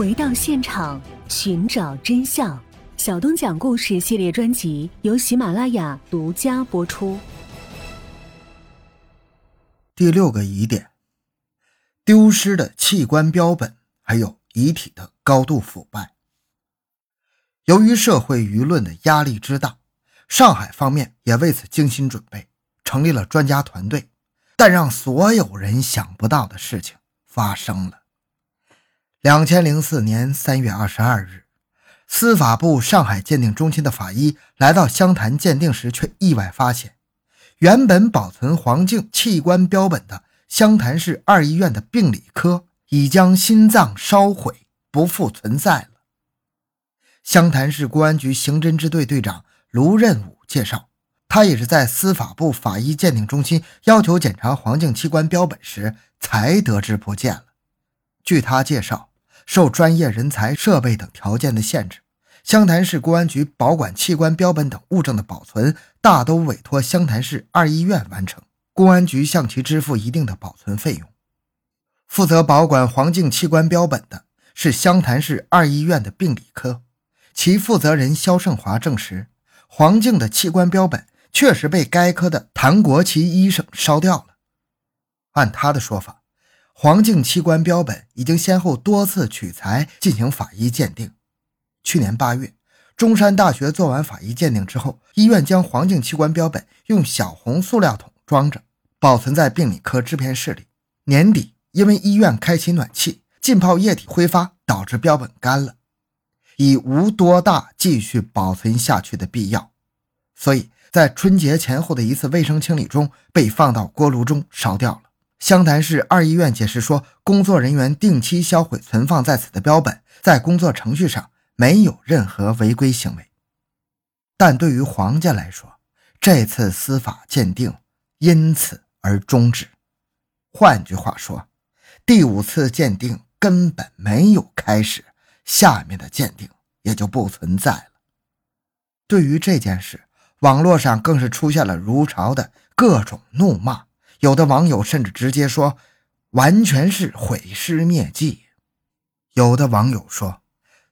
回到现场，寻找真相。小东讲故事系列专辑由喜马拉雅独家播出。第六个疑点：丢失的器官标本，还有遗体的高度腐败。由于社会舆论的压力之大，上海方面也为此精心准备，成立了专家团队。但让所有人想不到的事情发生了。两千零四年三月二十二日。司法部上海鉴定中心的法医来到湘潭鉴定时，却意外发现，原本保存黄静器官标本的湘潭市二医院的病理科已将心脏烧毁，不复存在了。湘潭市公安局刑侦支队队长卢任武介绍，他也是在司法部法医鉴定中心要求检查黄静器官标本时，才得知不见了。据他介绍。受专业人才、设备等条件的限制，湘潭市公安局保管器官标本等物证的保存，大都委托湘潭市二医院完成。公安局向其支付一定的保存费用。负责保管黄静器官标本的是湘潭市二医院的病理科，其负责人肖胜华证实，黄静的器官标本确实被该科的谭国奇医生烧掉了。按他的说法。黄静器官标本已经先后多次取材进行法医鉴定。去年八月，中山大学做完法医鉴定之后，医院将黄静器官标本用小红塑料桶装着，保存在病理科制片室里。年底，因为医院开启暖气，浸泡液体挥发，导致标本干了，已无多大继续保存下去的必要，所以在春节前后的一次卫生清理中，被放到锅炉中烧掉了。湘潭市二医院解释说，工作人员定期销毁存放在此的标本，在工作程序上没有任何违规行为。但对于黄家来说，这次司法鉴定因此而终止。换句话说，第五次鉴定根本没有开始，下面的鉴定也就不存在了。对于这件事，网络上更是出现了如潮的各种怒骂。有的网友甚至直接说，完全是毁尸灭迹。有的网友说，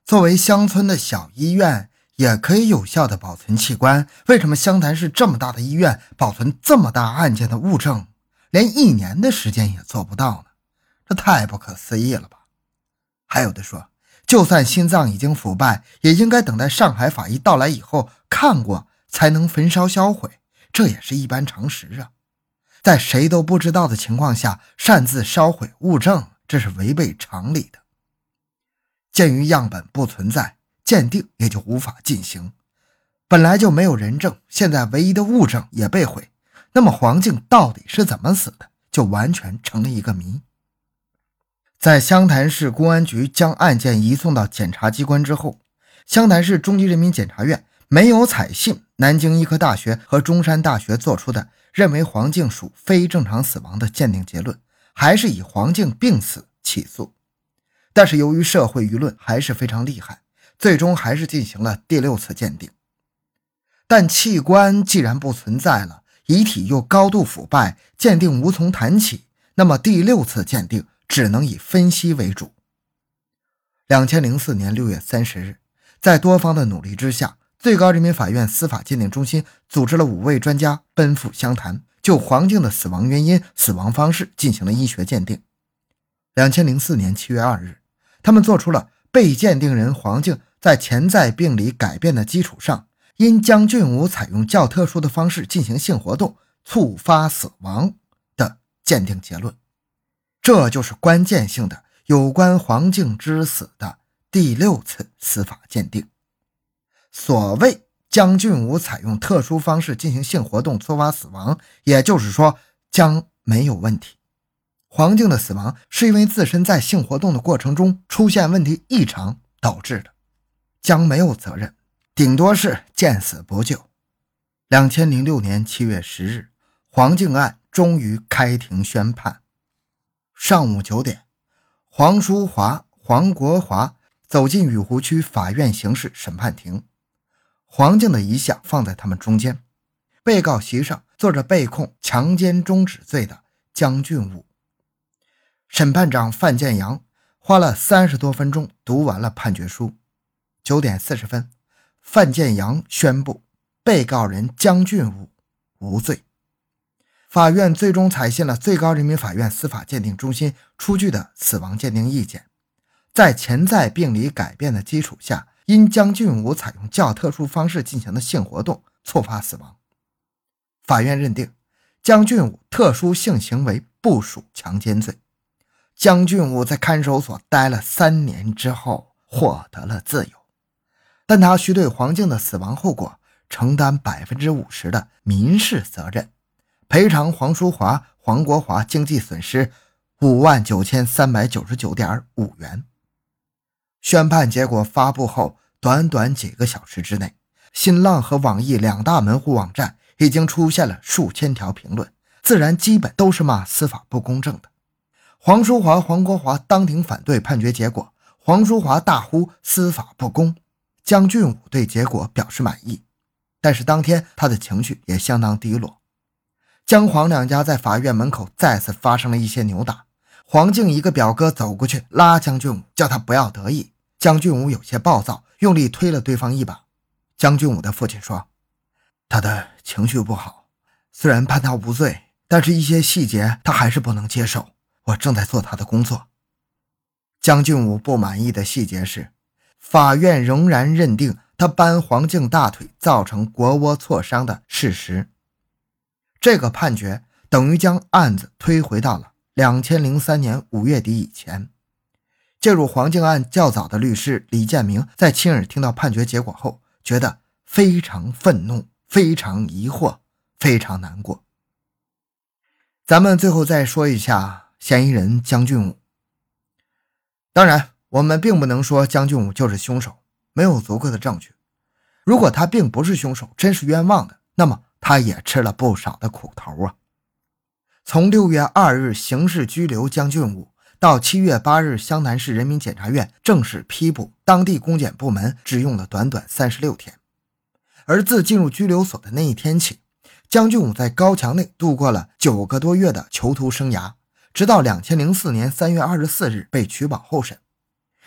作为乡村的小医院，也可以有效的保存器官，为什么湘潭市这么大的医院，保存这么大案件的物证，连一年的时间也做不到呢？这太不可思议了吧？还有的说，就算心脏已经腐败，也应该等待上海法医到来以后看过，才能焚烧销毁，这也是一般常识啊。在谁都不知道的情况下擅自烧毁物证，这是违背常理的。鉴于样本不存在，鉴定也就无法进行。本来就没有人证，现在唯一的物证也被毁，那么黄静到底是怎么死的，就完全成了一个谜。在湘潭市公安局将案件移送到检察机关之后，湘潭市中级人民检察院没有采信南京医科大学和中山大学做出的。认为黄静属非正常死亡的鉴定结论，还是以黄静病死起诉。但是由于社会舆论还是非常厉害，最终还是进行了第六次鉴定。但器官既然不存在了，遗体又高度腐败，鉴定无从谈起，那么第六次鉴定只能以分析为主。两千零四年六月三十日，在多方的努力之下。最高人民法院司法鉴定中心组织了五位专家奔赴湘潭，就黄静的死亡原因、死亡方式进行了医学鉴定。两千零四年七月二日，他们做出了被鉴定人黄静在潜在病理改变的基础上，因江俊武采用较特殊的方式进行性活动，触发死亡的鉴定结论。这就是关键性的有关黄静之死的第六次司法鉴定。所谓江俊武采用特殊方式进行性活动触发死亡，也就是说江没有问题。黄静的死亡是因为自身在性活动的过程中出现问题异常导致的，江没有责任，顶多是见死不救。两千零六年七月十日，黄静案终于开庭宣判。上午九点，黄淑华、黄国华走进雨湖区法院刑事审判庭。黄静的遗像放在他们中间，被告席上坐着被控强奸终止罪的江俊武。审判长范建阳、花了三十多分钟读完了判决书。九点四十分，范建阳宣布被告人江俊武无罪。法院最终采信了最高人民法院司法鉴定中心出具的死亡鉴定意见，在潜在病理改变的基础下，因江俊武采用较特殊方式进行的性活动触发死亡。法院认定江俊武特殊性行为不属强奸罪。江俊武在看守所待了三年之后获得了自由，但他需对黄静的死亡后果承担百分之五十的民事责任，赔偿黄淑华、黄国华经济损失五万九千三百九十九点五元。宣判结果发布后，短短几个小时之内，新浪和网易两大门户网站已经出现了数千条评论，自然基本都是骂司法不公正的。黄淑华、黄国华当庭反对判决结果，黄淑华大呼司法不公。江俊武对结果表示满意，但是当天他的情绪也相当低落。江黄两家在法院门口再次发生了一些扭打。黄静一个表哥走过去拉江俊武，叫他不要得意。江俊武有些暴躁，用力推了对方一把。江俊武的父亲说：“他的情绪不好，虽然判他无罪，但是一些细节他还是不能接受。”我正在做他的工作。江俊武不满意的细节是，法院仍然认定他扳黄静大腿造成国窝挫伤的事实。这个判决等于将案子推回到了两千零三年五月底以前。介入黄静案较早的律师李建明在亲耳听到判决结果后，觉得非常愤怒、非常疑惑、非常难过。咱们最后再说一下。嫌疑人江俊武，当然，我们并不能说江俊武就是凶手，没有足够的证据。如果他并不是凶手，真是冤枉的，那么他也吃了不少的苦头啊。从六月二日刑事拘留江俊武到七月八日湘南市人民检察院正式批捕，当地公检部门只用了短短三十六天。而自进入拘留所的那一天起，江俊武在高墙内度过了九个多月的囚徒生涯。直到两千零四年三月二十四日被取保候审，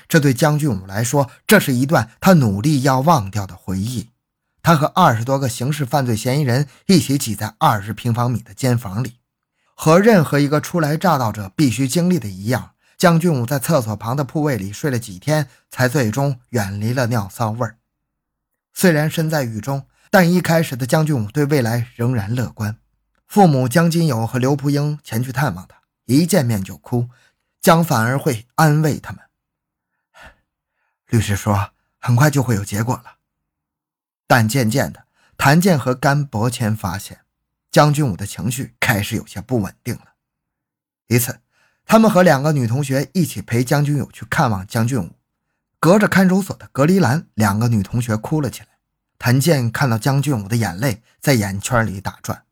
这对江俊武来说，这是一段他努力要忘掉的回忆。他和二十多个刑事犯罪嫌疑人一起挤在二十平方米的间房里，和任何一个初来乍到者必须经历的一样。江俊武在厕所旁的铺位里睡了几天，才最终远离了尿骚味儿。虽然身在狱中，但一开始的江俊武对未来仍然乐观。父母江金友和刘蒲英前去探望他。一见面就哭，江反而会安慰他们。律师说很快就会有结果了，但渐渐的，谭健和甘伯谦发现江俊武的情绪开始有些不稳定了。一次，他们和两个女同学一起陪江俊友去看望江俊武，隔着看守所的隔离栏，两个女同学哭了起来。谭健看到江俊武的眼泪在眼圈里打转，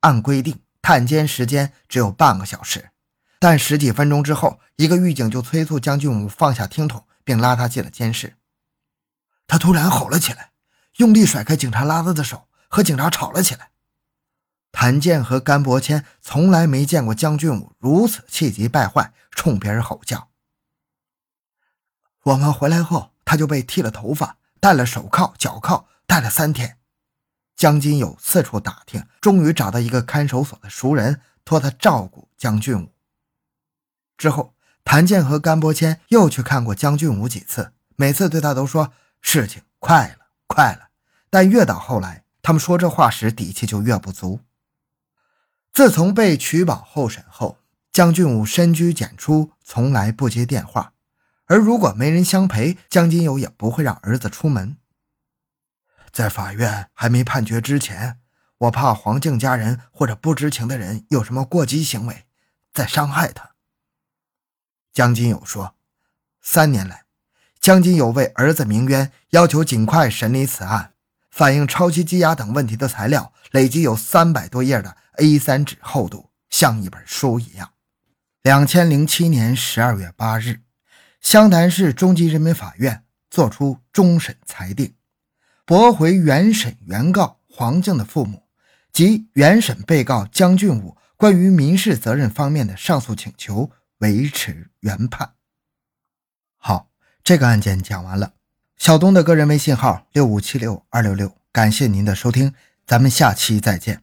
按规定。探监时间只有半个小时，但十几分钟之后，一个狱警就催促江俊武放下听筒，并拉他进了监室。他突然吼了起来，用力甩开警察拉他的手，和警察吵了起来。谭健和甘伯谦从来没见过江俊武如此气急败坏，冲别人吼叫。我们回来后，他就被剃了头发，戴了手铐脚铐，戴了三天。江金友四处打听，终于找到一个看守所的熟人，托他照顾江俊武。之后，谭健和甘伯谦又去看过江俊武几次，每次对他都说事情快了，快了。但越到后来，他们说这话时底气就越不足。自从被取保候审后，江俊武深居简出，从来不接电话，而如果没人相陪，江金友也不会让儿子出门。在法院还没判决之前，我怕黄静家人或者不知情的人有什么过激行为，在伤害他。江金友说：“三年来，江金友为儿子鸣冤，要求尽快审理此案，反映超期羁押等问题的材料累计有三百多页的 A 三纸厚度，像一本书一样。”两千零七年十二月八日，湘潭市中级人民法院作出终审裁定。驳回原审原告黄静的父母及原审被告江俊武关于民事责任方面的上诉请求，维持原判。好这个案件讲完了。小东的个人微信号六五七六二六六，感谢您的收听，咱们下期再见。